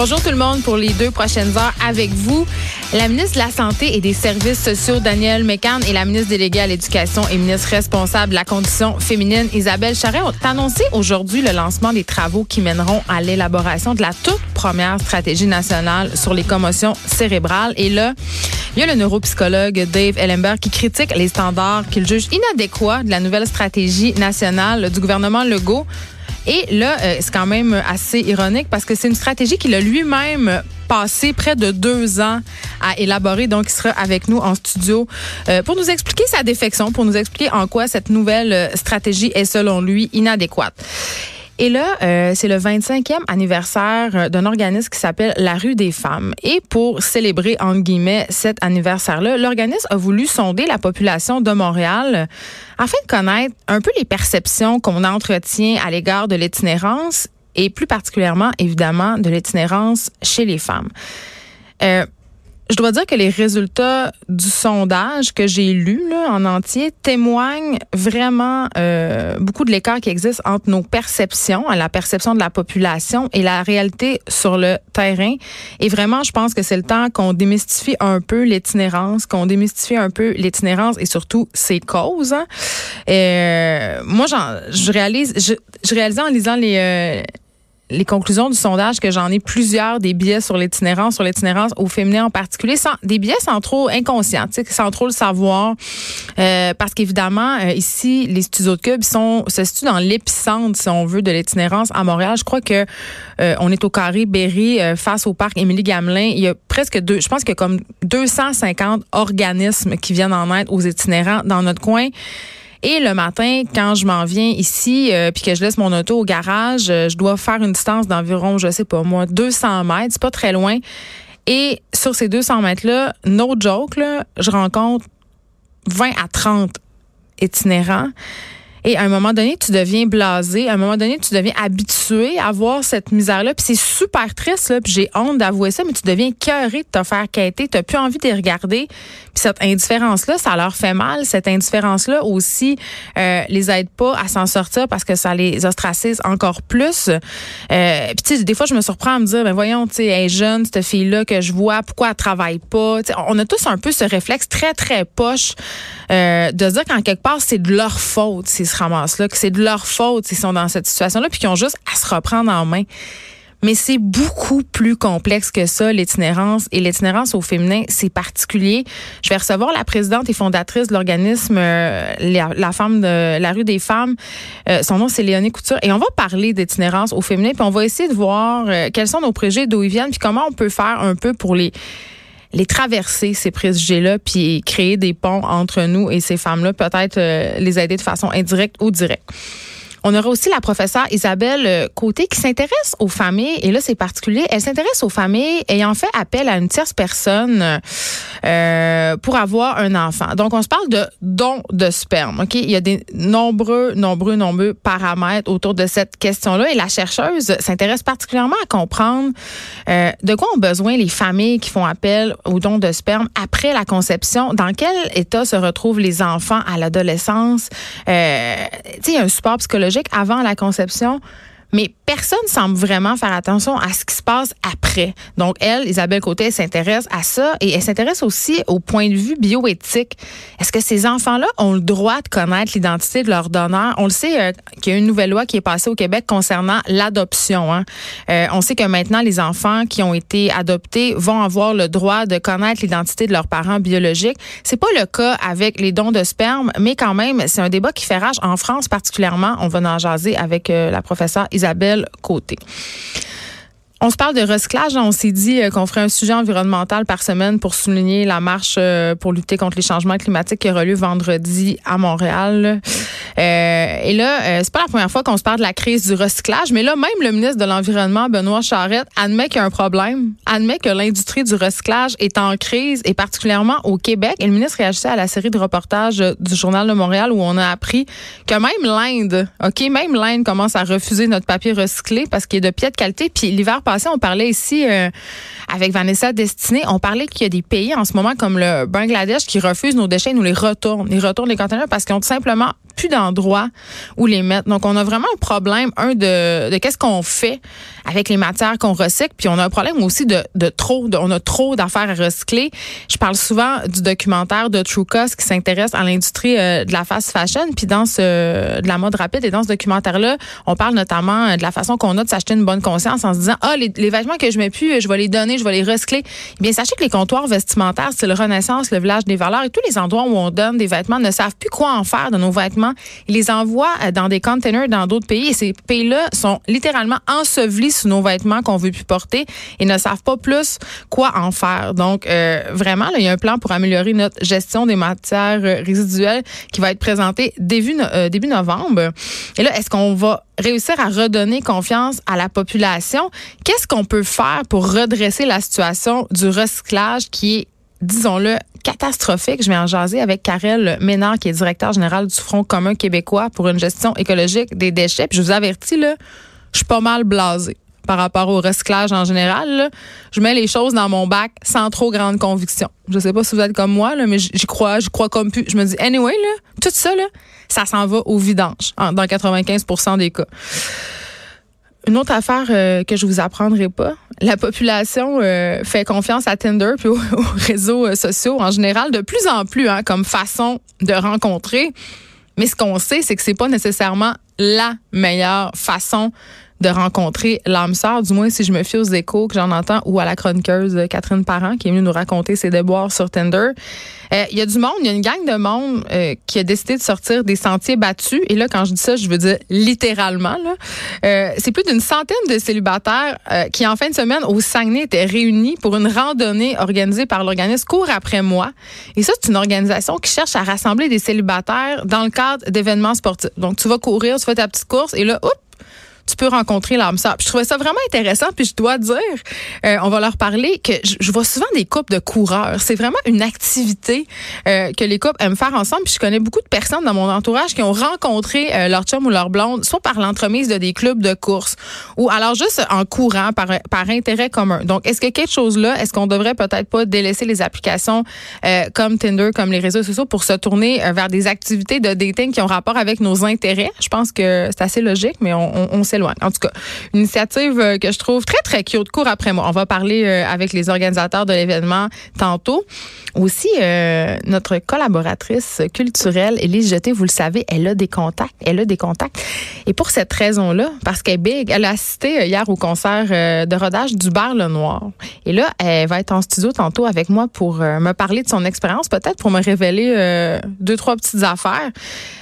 Bonjour tout le monde pour les deux prochaines heures avec vous. La ministre de la Santé et des Services sociaux, Danielle Mécan, et la ministre déléguée à l'Éducation et ministre responsable de la condition féminine, Isabelle Charret, ont annoncé aujourd'hui le lancement des travaux qui mèneront à l'élaboration de la toute première stratégie nationale sur les commotions cérébrales. Et là, il y a le neuropsychologue Dave Ellenberg qui critique les standards qu'il juge inadéquats de la nouvelle stratégie nationale du gouvernement Legault. Et là, euh, c'est quand même assez ironique parce que c'est une stratégie qu'il a lui-même passé près de deux ans à élaborer. Donc, il sera avec nous en studio euh, pour nous expliquer sa défection, pour nous expliquer en quoi cette nouvelle euh, stratégie est, selon lui, inadéquate. Et là, euh, c'est le 25e anniversaire euh, d'un organisme qui s'appelle La Rue des Femmes. Et pour célébrer, entre guillemets, cet anniversaire-là, l'organisme a voulu sonder la population de Montréal afin de connaître un peu les perceptions qu'on entretient à l'égard de l'itinérance et plus particulièrement, évidemment, de l'itinérance chez les femmes. Euh, je dois dire que les résultats du sondage que j'ai lu là, en entier témoignent vraiment euh, beaucoup de l'écart qui existe entre nos perceptions, la perception de la population et la réalité sur le terrain. Et vraiment, je pense que c'est le temps qu'on démystifie un peu l'itinérance, qu'on démystifie un peu l'itinérance et surtout ses causes. Hein. Euh, moi, je réalise, je, je réalisais en lisant les euh, les conclusions du sondage que j'en ai plusieurs des biais sur l'itinérance, sur l'itinérance au féminin en particulier, sans, des biais sans trop inconscients, sans trop le savoir, euh, parce qu'évidemment euh, ici les studios de Cube sont se situent dans l'épicentre, si on veut, de l'itinérance à Montréal. Je crois que euh, on est au carré Berry face au parc Émilie Gamelin. Il y a presque deux, je pense a comme 250 organismes qui viennent en aide aux itinérants dans notre coin. Et le matin, quand je m'en viens ici, euh, puis que je laisse mon auto au garage, euh, je dois faire une distance d'environ, je sais pas moi, 200 mètres. C'est pas très loin. Et sur ces 200 mètres-là, no joke, là, je rencontre 20 à 30 itinérants. Et à un moment donné, tu deviens blasé. À un moment donné, tu deviens habitué à voir cette misère-là. Puis c'est super triste, là. Puis j'ai honte d'avouer ça, mais tu deviens cœuré de te faire quêter. Tu plus envie de regarder. Puis cette indifférence-là, ça leur fait mal. Cette indifférence-là aussi euh, les aide pas à s'en sortir parce que ça les ostracise encore plus. Euh, puis tu sais, des fois, je me surprends à me dire, ben voyons, tu sais, jeune, cette fille-là que je vois, pourquoi elle travaille pas? on a tous un peu ce réflexe très, très poche euh, de dire qu'en quelque part, c'est de leur faute ramassent là, que c'est de leur faute s'ils sont dans cette situation-là, puis qu'ils ont juste à se reprendre en main. Mais c'est beaucoup plus complexe que ça, l'itinérance. Et l'itinérance au féminin, c'est particulier. Je vais recevoir la présidente et fondatrice de l'organisme euh, la, femme de la rue des femmes. Euh, son nom, c'est Léonie Couture. Et on va parler d'itinérance au féminin, puis on va essayer de voir euh, quels sont nos préjugés, d'où ils viennent, puis comment on peut faire un peu pour les les traverser, ces préjugés-là, puis créer des ponts entre nous et ces femmes-là, peut-être euh, les aider de façon indirecte ou directe. On aura aussi la professeure Isabelle euh, Côté qui s'intéresse aux familles, et là c'est particulier, elle s'intéresse aux familles ayant fait appel à une tierce personne euh, pour avoir un enfant. Donc on se parle de don de sperme. Il y a des nombreux, nombreux, nombreux paramètres autour de cette question-là, et la chercheuse s'intéresse particulièrement à comprendre euh, de quoi ont besoin les familles qui font appel au don de sperme après la conception. Dans quel état se retrouvent les enfants à l'adolescence euh, il y a un support psychologique avant la conception mais personne semble vraiment faire attention à ce qui se passe après. Donc, elle, Isabelle Côté, elle s'intéresse à ça et elle s'intéresse aussi au point de vue bioéthique. Est-ce que ces enfants-là ont le droit de connaître l'identité de leur donneur? On le sait euh, qu'il y a une nouvelle loi qui est passée au Québec concernant l'adoption. Hein. Euh, on sait que maintenant, les enfants qui ont été adoptés vont avoir le droit de connaître l'identité de leurs parents biologiques. C'est pas le cas avec les dons de sperme, mais quand même, c'est un débat qui fait rage en France particulièrement. On va en jaser avec euh, la professeure Isabelle Côté. On se parle de recyclage. On s'est dit euh, qu'on ferait un sujet environnemental par semaine pour souligner la marche euh, pour lutter contre les changements climatiques qui aura lieu vendredi à Montréal. Euh, et là, euh, c'est pas la première fois qu'on se parle de la crise du recyclage, mais là, même le ministre de l'Environnement, Benoît Charette, admet qu'il y a un problème, admet que l'industrie du recyclage est en crise, et particulièrement au Québec. Et le ministre réagissait à la série de reportages du Journal de Montréal où on a appris que même l'Inde, OK, même l'Inde commence à refuser notre papier recyclé parce qu'il est de pied de qualité. Puis l'hiver passé, on parlait ici euh, avec Vanessa Destinée. On parlait qu'il y a des pays en ce moment comme le Bangladesh qui refusent nos déchets et nous les retournent. Ils retournent les conteneurs parce qu'ils ont tout simplement plus d'endroits les mettre. Donc, on a vraiment un problème, un, de, de qu'est-ce qu'on fait avec les matières qu'on recycle, puis on a un problème aussi de, de trop, de, on a trop d'affaires à recycler. Je parle souvent du documentaire de True Cost qui s'intéresse à l'industrie euh, de la fast fashion, puis dans ce, de la mode rapide, et dans ce documentaire-là, on parle notamment euh, de la façon qu'on a de s'acheter une bonne conscience en se disant, ah, les, vêtements que je mets plus, je vais les donner, je vais les recycler. Eh bien, sachez que les comptoirs vestimentaires, c'est le Renaissance, le village des valeurs, et tous les endroits où on donne des vêtements ne savent plus quoi en faire de nos vêtements euh, dans des containers dans d'autres pays et ces pays-là sont littéralement ensevelis sous nos vêtements qu'on veut plus porter et ne savent pas plus quoi en faire. Donc, euh, vraiment, il y a un plan pour améliorer notre gestion des matières euh, résiduelles qui va être présenté début, début novembre. Et là, est-ce qu'on va réussir à redonner confiance à la population? Qu'est-ce qu'on peut faire pour redresser la situation du recyclage qui est disons-le, catastrophique. Je vais en jaser avec Karel Ménard, qui est directeur général du Front commun québécois pour une gestion écologique des déchets. Puis je vous avertis, là, je suis pas mal blasé par rapport au recyclage en général. Je mets les choses dans mon bac sans trop grande conviction. Je sais pas si vous êtes comme moi, là, mais j'y crois, je crois comme plus. Je me dis, anyway, là, tout ça, là, ça s'en va au vidange dans 95% des cas. Une autre affaire euh, que je vous apprendrai pas, la population euh, fait confiance à Tinder puis aux, réseaux euh, sociaux en général de plus en plus hein, comme façon de rencontrer. Mais ce qu'on sait, c'est que c'est pas nécessairement la meilleure façon de rencontrer l'âme sœur, du moins si je me fie aux échos que j'en entends, ou à la chroniqueuse Catherine Parent qui est venue nous raconter ses déboires sur Tinder. Euh, il y a du monde, il y a une gang de monde euh, qui a décidé de sortir des sentiers battus. Et là, quand je dis ça, je veux dire littéralement. Euh, c'est plus d'une centaine de célibataires qui, en fin de semaine, au Saguenay, étaient réunis pour une randonnée organisée par l'organisme Cours après moi. Et ça, c'est une organisation qui cherche à rassembler des célibataires dans le cadre d'événements sportifs. Donc, tu vas courir, tu fais ta petite course, et là, oups, tu peux rencontrer l'âme sœur. je trouvais ça vraiment intéressant. Puis je dois dire, euh, on va leur parler que je, vois souvent des couples de coureurs. C'est vraiment une activité euh, que les couples aiment faire ensemble. Puis je connais beaucoup de personnes dans mon entourage qui ont rencontré euh, leur chum ou leur blonde, soit par l'entremise de des clubs de course ou alors juste en courant par, par intérêt commun. Donc, est-ce que quelque chose là, est-ce qu'on devrait peut-être pas délaisser les applications comme Tinder, comme les réseaux sociaux pour se tourner vers des activités de dating qui ont rapport avec nos intérêts? Je pense que c'est assez logique, mais on, on, on sait en tout cas, une initiative euh, que je trouve très, très cute. Cours après moi. On va parler euh, avec les organisateurs de l'événement tantôt. Aussi, euh, notre collaboratrice culturelle, Élise Jeté, vous le savez, elle a des contacts. Elle a des contacts. Et pour cette raison-là, parce qu'elle est big, elle a assisté hier au concert de rodage du Bar Noir. Et là, elle va être en studio tantôt avec moi pour me parler de son expérience, peut-être pour me révéler deux, trois petites affaires.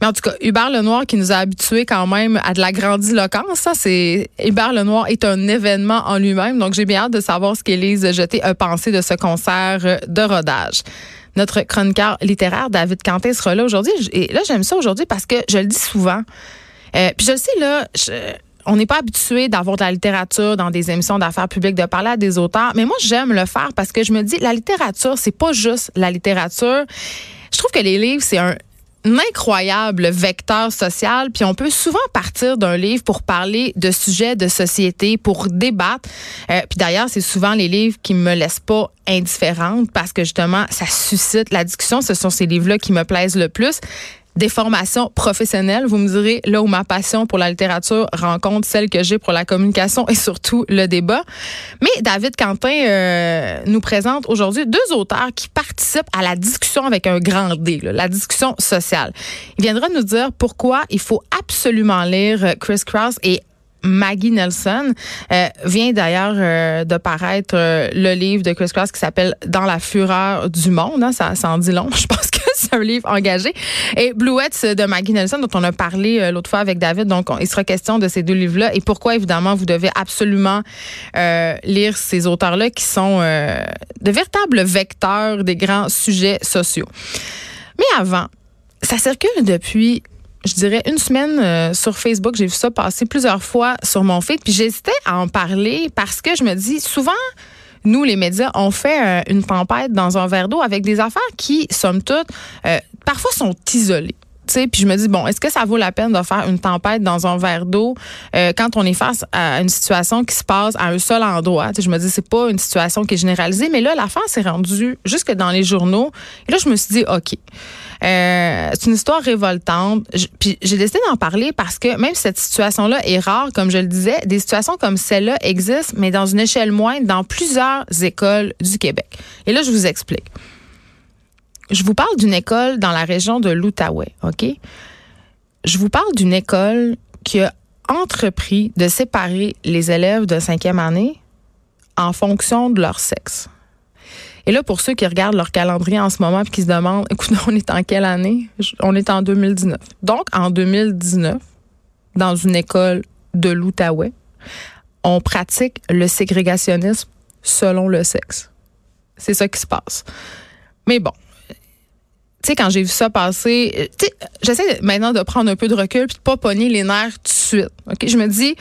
Mais en tout cas, Hubert Lenoir qui nous a habitués quand même à de la grandiloquence, ça c'est Hubert Lenoir est un événement en lui-même. Donc j'ai bien hâte de savoir ce qu'Élise Jeté a pensé de ce concert de rodage. Notre chroniqueur littéraire David Canté sera là aujourd'hui. Et là, j'aime ça aujourd'hui parce que je le dis souvent. Euh, puis je le sais, là, on n'est pas habitué d'avoir de la littérature dans des émissions d'affaires publiques, de parler à des auteurs. Mais moi, j'aime le faire parce que je me dis, la littérature, c'est pas juste la littérature. Je trouve que les livres, c'est un incroyable vecteur social, puis on peut souvent partir d'un livre pour parler de sujets de société, pour débattre. Euh, puis d'ailleurs, c'est souvent les livres qui me laissent pas indifférente parce que justement, ça suscite la discussion. Ce sont ces livres-là qui me plaisent le plus des formations professionnelles. Vous me direz là où ma passion pour la littérature rencontre celle que j'ai pour la communication et surtout le débat. Mais David Quentin euh, nous présente aujourd'hui deux auteurs qui participent à la discussion avec un grand D, la discussion sociale. Il viendra nous dire pourquoi il faut absolument lire Chris Cross et Maggie Nelson euh, vient d'ailleurs euh, de paraître euh, le livre de Chris Cross qui s'appelle Dans la fureur du monde. Hein, ça, ça en dit long. Je pense que c'est un livre engagé. Et Bluets de Maggie Nelson, dont on a parlé l'autre fois avec David. Donc, il sera question de ces deux livres-là et pourquoi, évidemment, vous devez absolument lire ces auteurs-là qui sont de véritables vecteurs des grands sujets sociaux. Mais avant, ça circule depuis je dirais, une semaine euh, sur Facebook. J'ai vu ça passer plusieurs fois sur mon feed. Puis j'hésitais à en parler parce que je me dis, souvent, nous, les médias, on fait euh, une tempête dans un verre d'eau avec des affaires qui, somme toute, euh, parfois sont isolées puis je me dis bon, est-ce que ça vaut la peine de faire une tempête dans un verre d'eau euh, quand on est face à une situation qui se passe à un seul endroit? Je me dis c'est pas une situation qui est généralisée, mais là l'affaire s'est rendue jusque dans les journaux. Et là je me suis dit ok, euh, c'est une histoire révoltante. puis j'ai décidé d'en parler parce que même cette situation-là est rare, comme je le disais, des situations comme celle-là existent, mais dans une échelle moindre, dans plusieurs écoles du Québec. Et là je vous explique. Je vous parle d'une école dans la région de l'Outaouais, OK? Je vous parle d'une école qui a entrepris de séparer les élèves de cinquième année en fonction de leur sexe. Et là, pour ceux qui regardent leur calendrier en ce moment et qui se demandent, écoute, on est en quelle année? On est en 2019. Donc, en 2019, dans une école de l'Outaouais, on pratique le ségrégationnisme selon le sexe. C'est ça qui se passe. Mais bon, tu sais, quand j'ai vu ça passer, euh, tu sais, j'essaie maintenant de prendre un peu de recul puis de pas pogner les nerfs tout de suite. OK? Je me dis,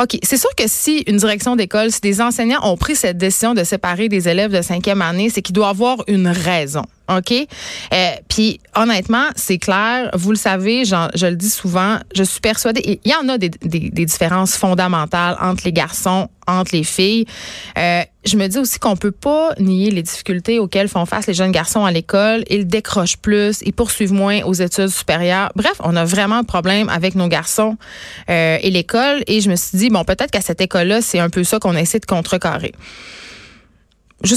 OK, c'est sûr que si une direction d'école, si des enseignants ont pris cette décision de séparer des élèves de cinquième année, c'est qu'il doit avoir une raison. OK? Euh, puis honnêtement, c'est clair, vous le savez, je le dis souvent, je suis persuadée, il y en a des, des, des, différences fondamentales entre les garçons, entre les filles. Euh, je me dis aussi qu'on peut pas nier les difficultés auxquelles font face les jeunes garçons à l'école. Ils décrochent plus, ils poursuivent moins aux études supérieures. Bref, on a vraiment un problème avec nos garçons euh, et l'école. Et je me suis dit, bon, peut-être qu'à cette école-là, c'est un peu ça qu'on essaie de contrecarrer tu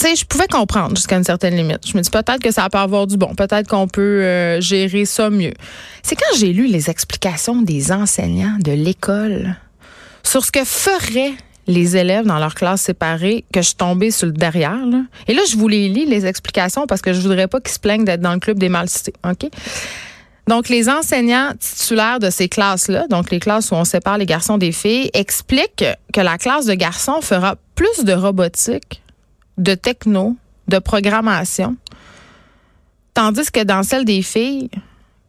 sais, je pouvais comprendre jusqu'à une certaine limite. Je me dis peut-être que ça peut avoir du bon, peut-être qu'on peut, euh, gérer ça mieux. C'est quand j'ai lu les explications des enseignants de l'école sur ce que feraient les élèves dans leur classe séparée que je suis tombée sur le derrière. Et là, je vous les lis, les explications, parce que je voudrais pas qu'ils se plaignent d'être dans le club des mal cités. OK? Donc, les enseignants titulaires de ces classes-là, donc les classes où on sépare les garçons des filles, expliquent que la classe de garçons fera plus de robotique de techno, de programmation. Tandis que dans celle des filles,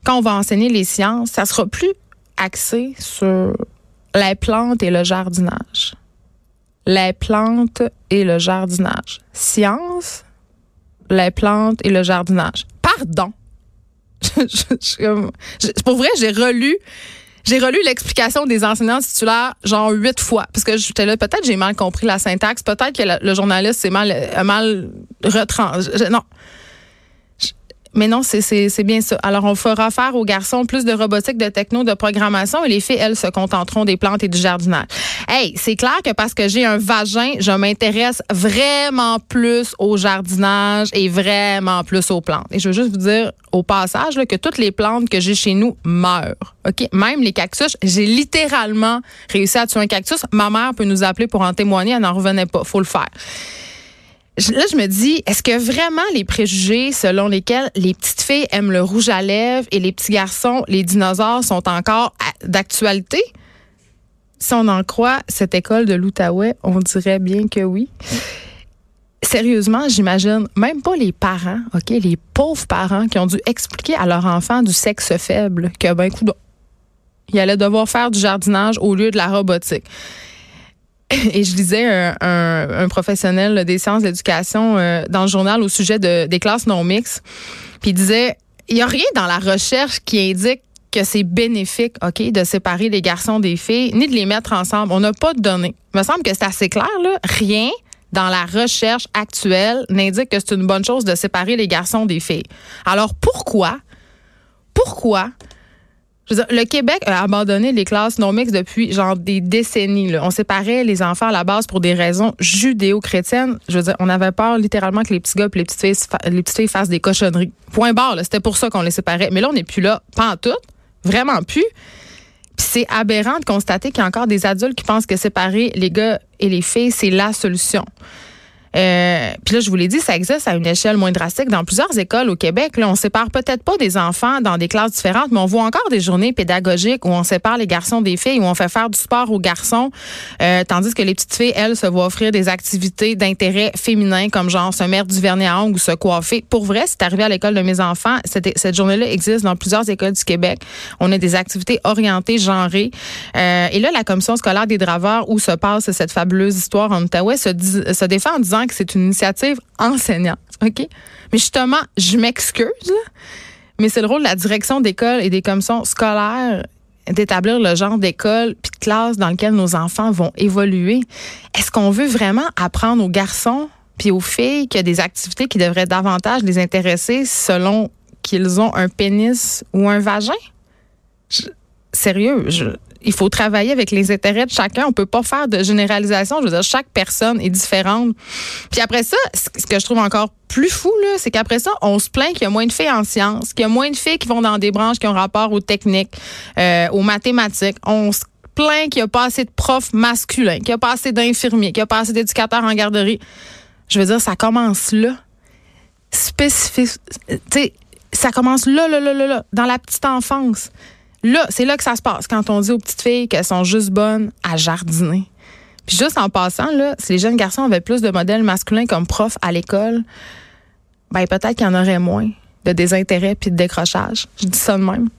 quand on va enseigner les sciences, ça sera plus axé sur les plantes et le jardinage. Les plantes et le jardinage. Science, les plantes et le jardinage. Pardon. pour vrai, j'ai relu j'ai relu l'explication des enseignants titulaires genre huit fois parce que j'étais là peut-être j'ai mal compris la syntaxe, peut-être que le, journaliste s'est mal mal retrans non. Mais non, c'est bien ça. Alors, on fera faire aux garçons plus de robotique, de techno, de programmation et les filles, elles, se contenteront des plantes et du jardinage. Hey, c'est clair que parce que j'ai un vagin, je m'intéresse vraiment plus au jardinage et vraiment plus aux plantes. Et je veux juste vous dire au passage là, que toutes les plantes que j'ai chez nous meurent. OK? Même les cactus, j'ai littéralement réussi à tuer un cactus. Ma mère peut nous appeler pour en témoigner, elle n'en revenait pas. Faut le faire là, je me dis, est-ce que vraiment les préjugés selon lesquels les petites filles aiment le rouge à lèvres et les petits garçons, les dinosaures, sont encore d'actualité? Si on en croit cette école de l'Outaouais, on dirait bien que oui. Sérieusement, j'imagine même pas les parents, OK, les pauvres parents qui ont dû expliquer à leur enfant du sexe faible que, ben, coup, il allait devoir faire du jardinage au lieu de la robotique. Et je lisais un, professionnel des sciences de l'éducation euh, dans le journal au sujet de, des classes non mixtes. Puis il disait, il n'y a rien dans la recherche qui indique que c'est bénéfique, OK, de séparer les garçons des filles, ni de les mettre ensemble. On n'a pas de données. Il me semble que c'est assez clair, là. Rien dans la recherche actuelle n'indique que c'est une bonne chose de séparer les garçons des filles. Alors pourquoi, pourquoi le Québec a abandonné les classes non mixtes depuis genre des décennies. On séparait les enfants à la base pour des raisons judéo-chrétiennes. Je veux dire, on avait peur littéralement que les petits gars et les petites filles, les petites filles fassent des cochonneries. Point barre. C'était pour ça qu'on les séparait. Mais là, on n'est plus là. Pas en tout. Vraiment plus. Puis c'est aberrant de constater qu'il y a encore des adultes qui pensent que séparer les gars et les filles, c'est la solution. Euh, puis là, je vous l'ai dit, ça existe à une échelle moins drastique dans plusieurs écoles au Québec. Là, on sépare peut-être pas des enfants dans des classes différentes, mais on voit encore des journées pédagogiques où on sépare les garçons des filles, où on fait faire du sport aux garçons, euh, tandis que les petites filles, elles, se voient offrir des activités d'intérêt féminin comme genre se mettre du vernis à ongles ou se coiffer. Pour vrai, c'est arrivé à l'école de mes enfants. Cette, journée-là existe dans plusieurs écoles du Québec. On a des activités orientées, genrées. Euh, et là, la commission scolaire des draveurs où se passe cette fabuleuse histoire en Outaouais se, se défend en disant que c'est une initiative enseignante. OK? Mais justement, je m'excuse, mais c'est le rôle de la direction d'école et des commissions scolaires d'établir le genre d'école puis de classe dans lequel nos enfants vont évoluer. Est-ce qu'on veut vraiment apprendre aux garçons puis aux filles qu'il y a des activités qui devraient davantage les intéresser selon qu'ils ont un pénis ou un vagin? sérieux, je, il faut travailler avec les intérêts de chacun. On peut pas faire de généralisation. Je veux dire, chaque personne est différente. Puis après ça, ce que je trouve encore plus fou, c'est qu'après ça, on se plaint qu'il y a moins de filles en sciences, qu'il y a moins de filles qui vont dans des branches qui ont rapport aux techniques, euh, aux mathématiques. On se plaint qu'il n'y a pas assez de profs masculins, qu'il n'y a pas assez d'infirmiers, qu'il n'y a pas assez d'éducateurs en garderie. Je veux dire, ça commence là. Spécifique. Tu ça commence là, là, là, là, là, dans la petite enfance. Là, c'est là que ça se passe quand on dit aux petites filles qu'elles sont juste bonnes à jardiner. Puis juste en passant, là, si les jeunes garçons avaient plus de modèles masculins comme profs à l'école, ben peut-être qu'il y en aurait moins de désintérêt puis de décrochage. Je dis ça de même.